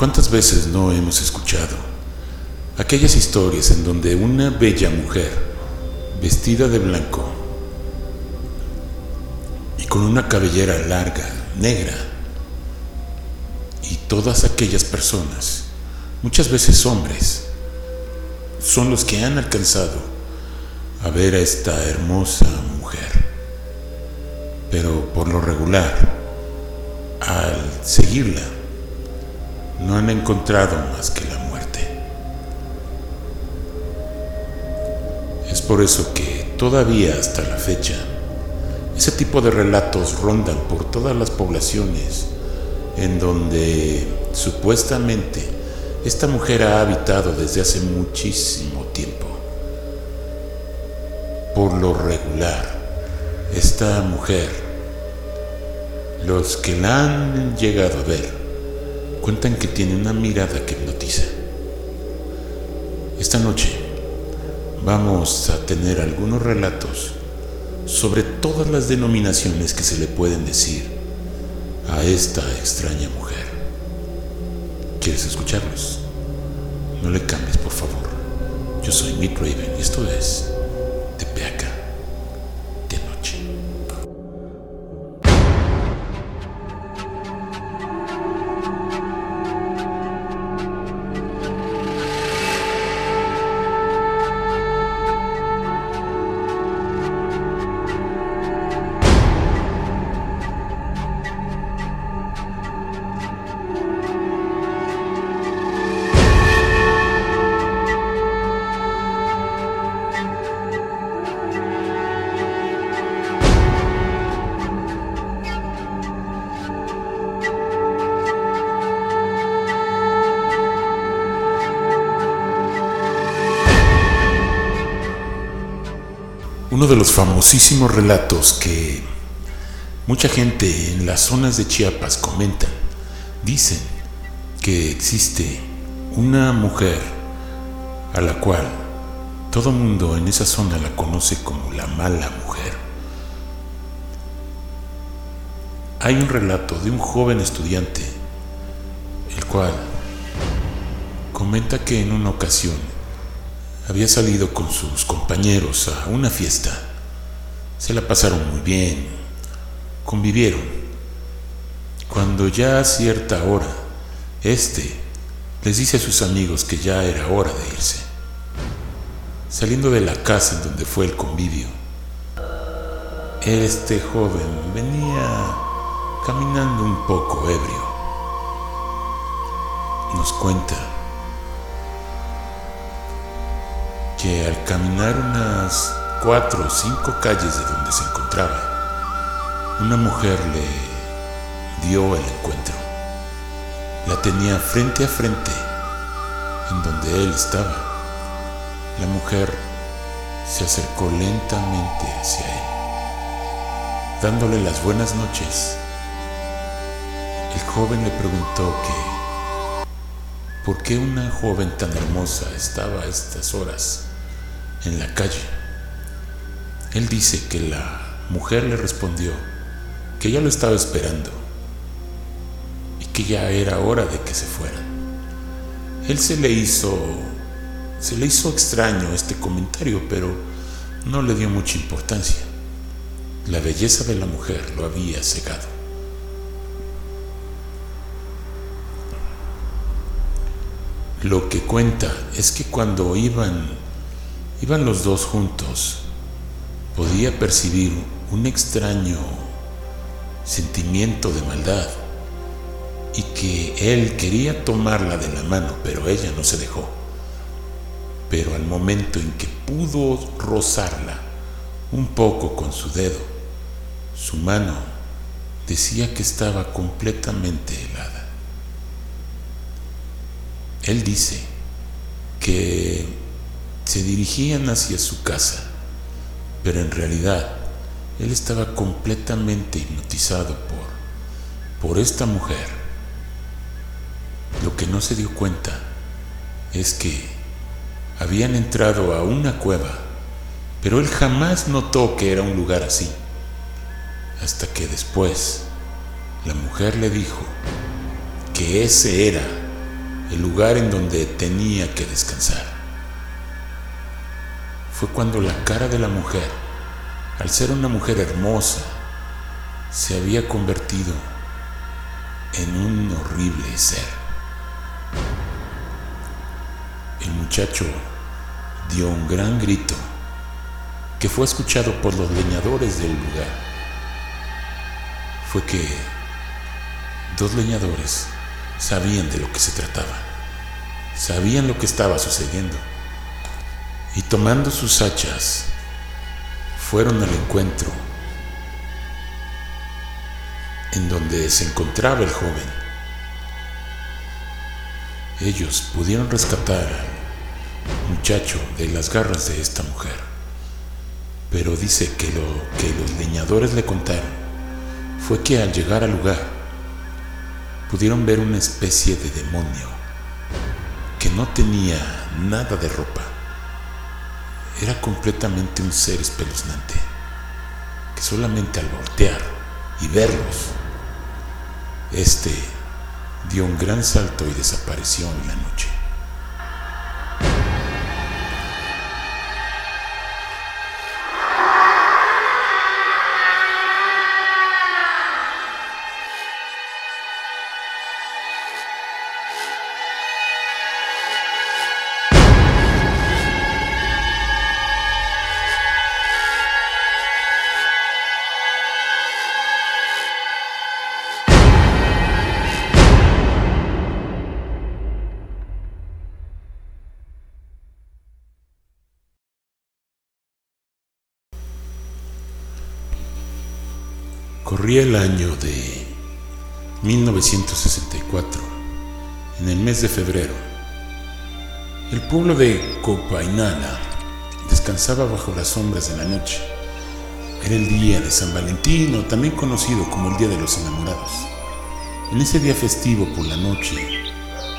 ¿Cuántas veces no hemos escuchado aquellas historias en donde una bella mujer, vestida de blanco y con una cabellera larga, negra, y todas aquellas personas, muchas veces hombres, son los que han alcanzado a ver a esta hermosa mujer. Pero por lo regular, al seguirla, no han encontrado más que la muerte. Es por eso que todavía hasta la fecha, ese tipo de relatos rondan por todas las poblaciones en donde supuestamente esta mujer ha habitado desde hace muchísimo tiempo. Por lo regular, esta mujer, los que la han llegado a ver, cuentan que tiene una mirada que hipnotiza. Esta noche vamos a tener algunos relatos sobre todas las denominaciones que se le pueden decir a esta extraña mujer. ¿Quieres escucharlos? No le cambies, por favor. Yo soy Mick Raven y esto es Uno de los famosísimos relatos que mucha gente en las zonas de Chiapas comentan, dicen que existe una mujer a la cual todo mundo en esa zona la conoce como la mala mujer. Hay un relato de un joven estudiante, el cual comenta que en una ocasión había salido con sus compañeros a una fiesta. Se la pasaron muy bien, convivieron. Cuando ya a cierta hora, este les dice a sus amigos que ya era hora de irse. Saliendo de la casa en donde fue el convivio, este joven venía caminando un poco ebrio. Nos cuenta que al caminar unas cuatro o cinco calles de donde se encontraba, una mujer le dio el encuentro. La tenía frente a frente en donde él estaba. La mujer se acercó lentamente hacia él, dándole las buenas noches. El joven le preguntó que por qué una joven tan hermosa estaba a estas horas en la calle. Él dice que la mujer le respondió que ya lo estaba esperando y que ya era hora de que se fueran. Él se le hizo se le hizo extraño este comentario, pero no le dio mucha importancia. La belleza de la mujer lo había cegado. Lo que cuenta es que cuando iban Iban los dos juntos. Podía percibir un extraño sentimiento de maldad y que él quería tomarla de la mano, pero ella no se dejó. Pero al momento en que pudo rozarla un poco con su dedo, su mano decía que estaba completamente helada. Él dice que se dirigían hacia su casa, pero en realidad él estaba completamente hipnotizado por, por esta mujer. Lo que no se dio cuenta es que habían entrado a una cueva, pero él jamás notó que era un lugar así, hasta que después la mujer le dijo que ese era el lugar en donde tenía que descansar. Fue cuando la cara de la mujer, al ser una mujer hermosa, se había convertido en un horrible ser. El muchacho dio un gran grito que fue escuchado por los leñadores del lugar. Fue que dos leñadores sabían de lo que se trataba, sabían lo que estaba sucediendo y tomando sus hachas fueron al encuentro en donde se encontraba el joven. Ellos pudieron rescatar al muchacho de las garras de esta mujer, pero dice que lo que los leñadores le contaron fue que al llegar al lugar pudieron ver una especie de demonio que no tenía nada de ropa. Era completamente un ser espeluznante que solamente al voltear y verlos este dio un gran salto y desapareció en la noche. Corría el año de 1964, en el mes de febrero. El pueblo de Copainala descansaba bajo las sombras de la noche. Era el día de San Valentino, también conocido como el Día de los Enamorados. En ese día festivo por la noche,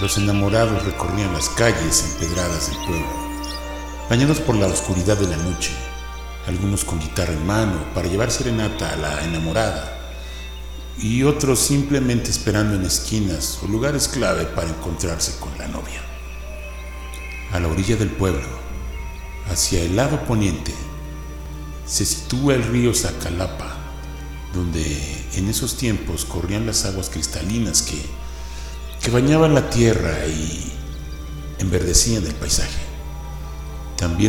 los enamorados recorrían las calles empedradas del pueblo, bañados por la oscuridad de la noche algunos con guitarra en mano para llevar serenata a la enamorada y otros simplemente esperando en esquinas o lugares clave para encontrarse con la novia. A la orilla del pueblo, hacia el lado poniente, se sitúa el río Zacalapa, donde en esos tiempos corrían las aguas cristalinas que, que bañaban la tierra y enverdecían el paisaje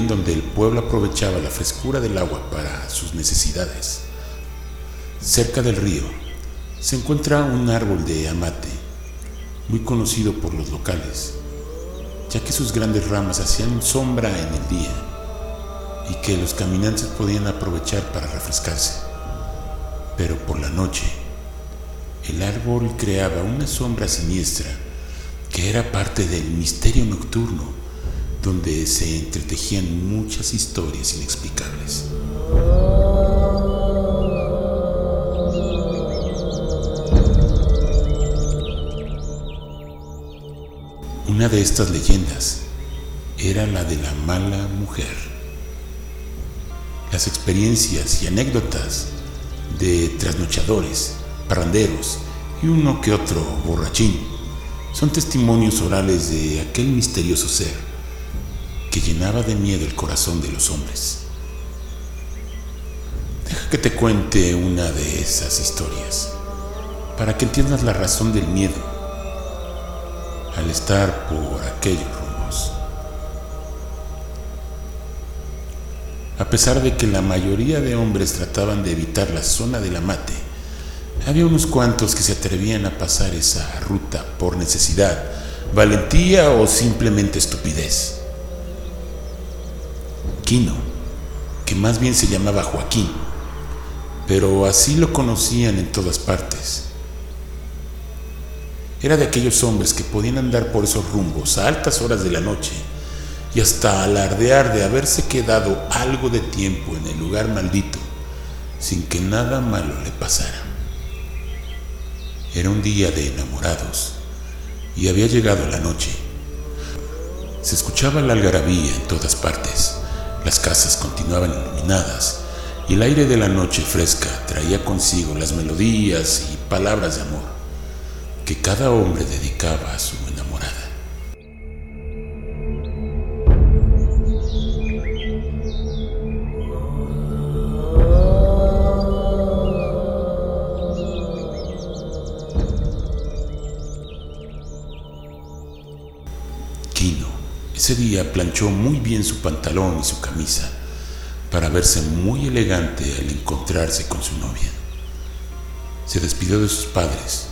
donde el pueblo aprovechaba la frescura del agua para sus necesidades. Cerca del río se encuentra un árbol de amate, muy conocido por los locales, ya que sus grandes ramas hacían sombra en el día y que los caminantes podían aprovechar para refrescarse. Pero por la noche, el árbol creaba una sombra siniestra que era parte del misterio nocturno donde se entretejían muchas historias inexplicables. Una de estas leyendas era la de la mala mujer. Las experiencias y anécdotas de trasnochadores, parranderos y uno que otro borrachín son testimonios orales de aquel misterioso ser que llenaba de miedo el corazón de los hombres. Deja que te cuente una de esas historias, para que entiendas la razón del miedo al estar por aquellos rumbos. A pesar de que la mayoría de hombres trataban de evitar la zona de la mate, había unos cuantos que se atrevían a pasar esa ruta por necesidad, valentía o simplemente estupidez que más bien se llamaba Joaquín, pero así lo conocían en todas partes. Era de aquellos hombres que podían andar por esos rumbos a altas horas de la noche y hasta alardear de haberse quedado algo de tiempo en el lugar maldito sin que nada malo le pasara. Era un día de enamorados y había llegado la noche. Se escuchaba la algarabía en todas partes. Las casas continuaban iluminadas y el aire de la noche fresca traía consigo las melodías y palabras de amor que cada hombre dedicaba a su Ese día planchó muy bien su pantalón y su camisa para verse muy elegante al encontrarse con su novia. Se despidió de sus padres,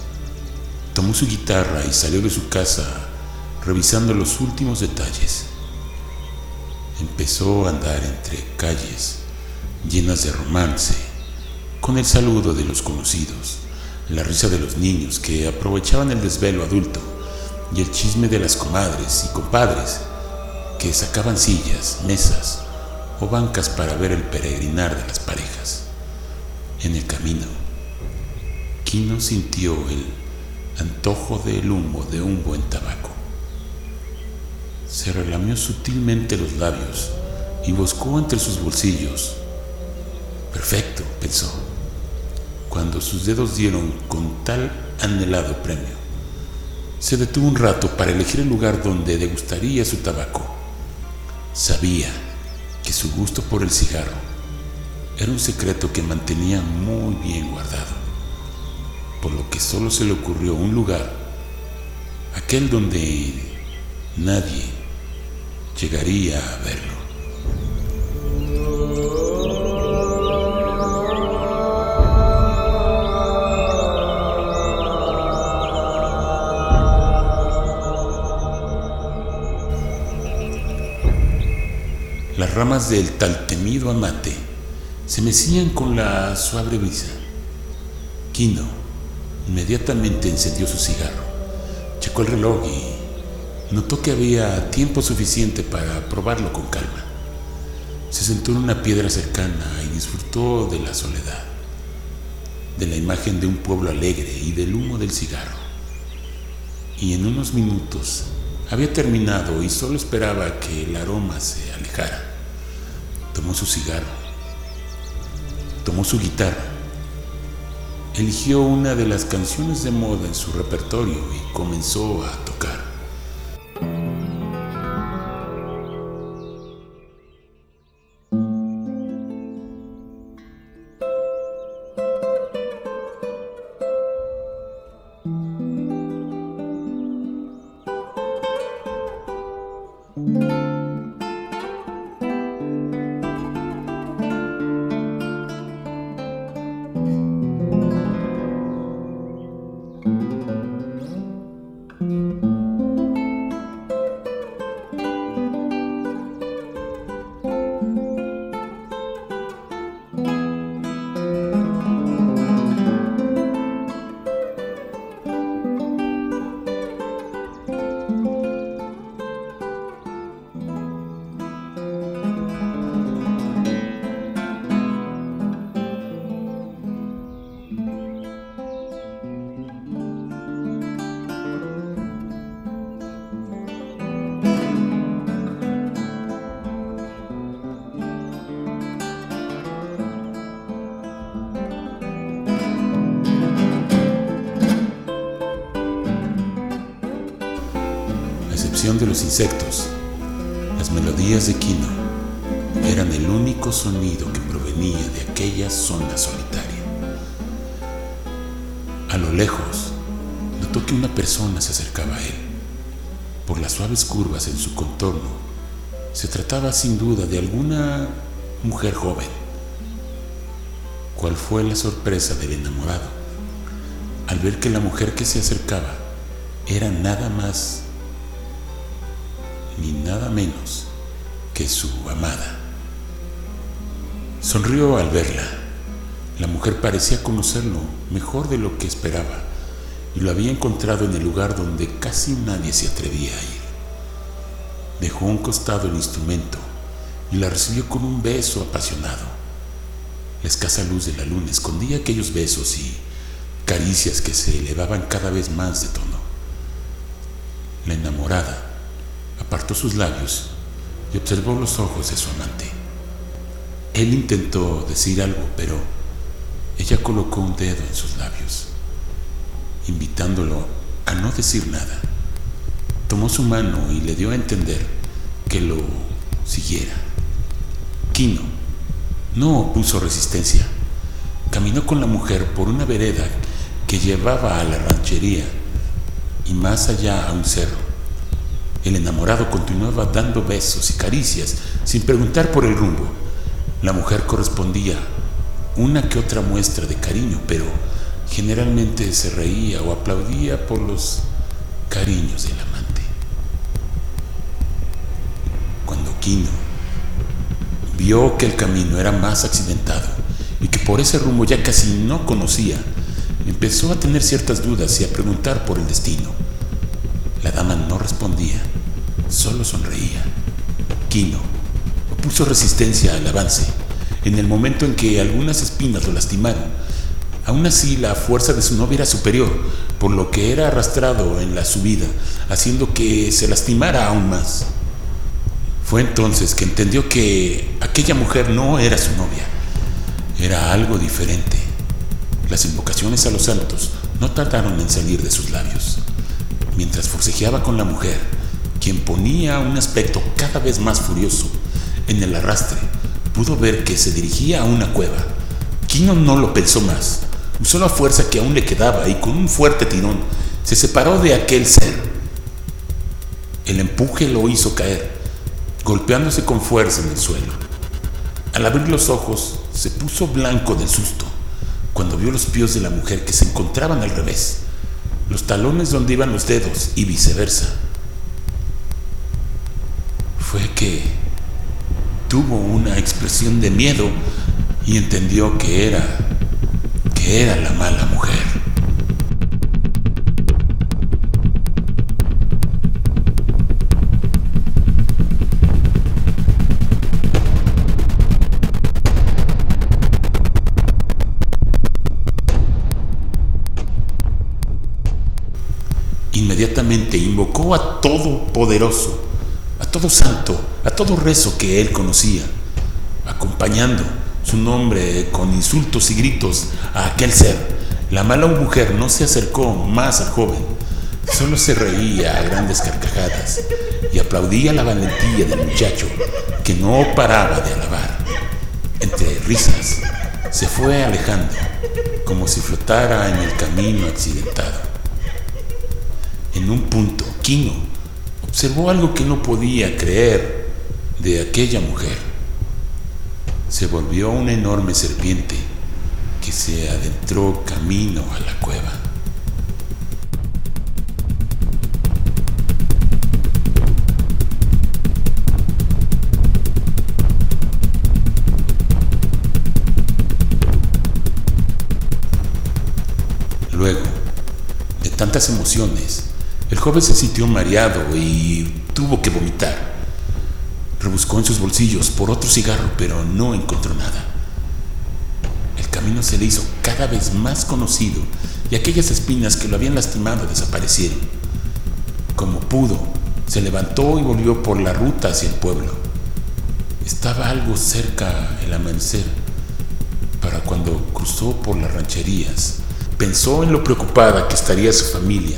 tomó su guitarra y salió de su casa revisando los últimos detalles. Empezó a andar entre calles llenas de romance, con el saludo de los conocidos, la risa de los niños que aprovechaban el desvelo adulto y el chisme de las comadres y compadres que sacaban sillas, mesas o bancas para ver el peregrinar de las parejas. En el camino, Kino sintió el antojo del humo de un buen tabaco. Se relamió sutilmente los labios y buscó entre sus bolsillos. Perfecto, pensó, cuando sus dedos dieron con tal anhelado premio. Se detuvo un rato para elegir el lugar donde degustaría su tabaco. Sabía que su gusto por el cigarro era un secreto que mantenía muy bien guardado, por lo que solo se le ocurrió un lugar, aquel donde nadie llegaría a verlo. Ramas del tal temido amate se mecían con la suave brisa. Kino inmediatamente encendió su cigarro, checó el reloj y Notó que había tiempo suficiente para probarlo con calma. Se sentó en una piedra cercana y disfrutó de la soledad, de la imagen de un pueblo alegre y del humo del cigarro. Y en unos minutos había terminado y solo esperaba que el aroma se alejara. Tomó su cigarro, tomó su guitarra, eligió una de las canciones de moda en su repertorio y comenzó a tocar. De los insectos, las melodías de Kino eran el único sonido que provenía de aquella zona solitaria. A lo lejos, notó que una persona se acercaba a él. Por las suaves curvas en su contorno, se trataba sin duda de alguna mujer joven. ¿Cuál fue la sorpresa del enamorado al ver que la mujer que se acercaba era nada más ni nada menos que su amada. Sonrió al verla. La mujer parecía conocerlo mejor de lo que esperaba y lo había encontrado en el lugar donde casi nadie se atrevía a ir. Dejó a un costado el instrumento y la recibió con un beso apasionado. La escasa luz de la luna escondía aquellos besos y caricias que se elevaban cada vez más de tono. La enamorada apartó sus labios y observó los ojos de su amante. Él intentó decir algo, pero ella colocó un dedo en sus labios, invitándolo a no decir nada. Tomó su mano y le dio a entender que lo siguiera. Kino no opuso resistencia. Caminó con la mujer por una vereda que llevaba a la ranchería y más allá a un cerro El enamorado continuaba dando besos y caricias sin preguntar por el rumbo. La mujer correspondía una que otra muestra de cariño, pero generalmente se reía o aplaudía por los cariños del amante. Cuando Quino vio que el camino era más accidentado y que por ese rumbo ya casi no conocía, empezó a tener ciertas dudas y a preguntar por el destino. La dama no respondía, solo sonreía. Quino opuso resistencia al avance. En el momento en que algunas espinas lo lastimaron, aún así la fuerza de su novia era superior, por lo que era arrastrado en la subida, haciendo que se lastimara aún más. Fue entonces que entendió que aquella mujer no era su novia, era algo diferente. Las invocaciones a los santos no tardaron en salir de sus labios. Mientras forcejeaba con la mujer, quien ponía un aspecto cada vez más furioso en el arrastre, pudo ver que se dirigía a una cueva. Kino no lo pensó más. Usó la fuerza que aún le quedaba y con un fuerte tirón se separó de aquel ser. El empuje lo hizo caer, golpeándose con fuerza en el suelo. Al abrir los ojos, se puso blanco del susto cuando vio los pies de la mujer que se encontraban al revés, los talones donde iban los dedos y viceversa. Fue que tuvo una expresión de miedo y entendió que era, que era la mala mujer. Inmediatamente invocó a todo poderoso a todo santo, a todo rezo que él conocía, acompañando su nombre con insultos y gritos a aquel ser. La mala mujer no se acercó más al joven, solo se reía a grandes carcajadas y aplaudía la valentía del muchacho que no paraba de alabar. Entre risas, se fue alejando como si flotara en el camino accidentado. En un punto, Kino observó algo que no podía creer de aquella mujer. Se volvió una enorme serpiente que se adentró camino a la cueva. Luego, de tantas emociones, el joven se sintió mareado y tuvo que vomitar. Rebuscó en sus bolsillos por otro cigarro, pero no encontró nada. El camino se le hizo cada vez más conocido y aquellas espinas que lo habían lastimado desaparecieron. Como pudo, se levantó y volvió por la ruta hacia el pueblo. Estaba algo cerca el amanecer para cuando cruzó por las rancherías. Pensó en lo preocupada que estaría su familia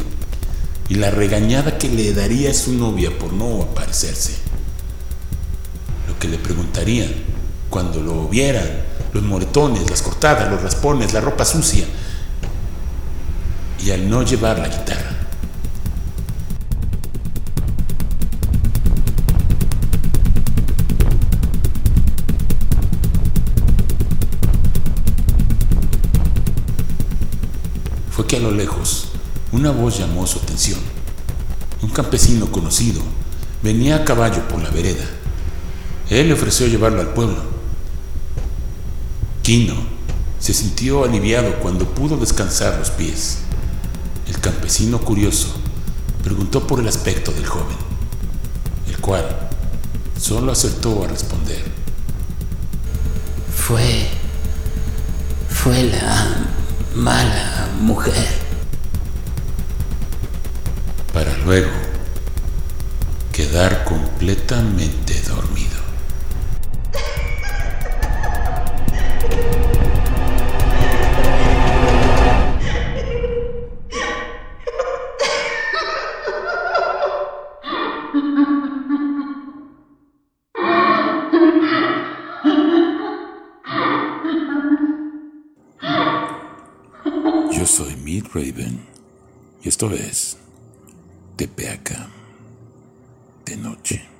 y la regañada que le daría a su novia por no aparecerse. Lo que le preguntarían cuando lo vieran, los moretones, las cortadas, los raspones, la ropa sucia, y al no llevar la guitarra. Fue que a lo lejos una voz llamó su atención. Un campesino conocido venía a caballo por la vereda. Él le ofreció llevarlo al pueblo. Quino se sintió aliviado cuando pudo descansar los pies. El campesino curioso preguntó por el aspecto del joven, el cual solo acertó a responder. Fue... fue la mala mujer para luego quedar completamente dormido. Yo soy Mid Raven y esto es Tepeaca. de noche.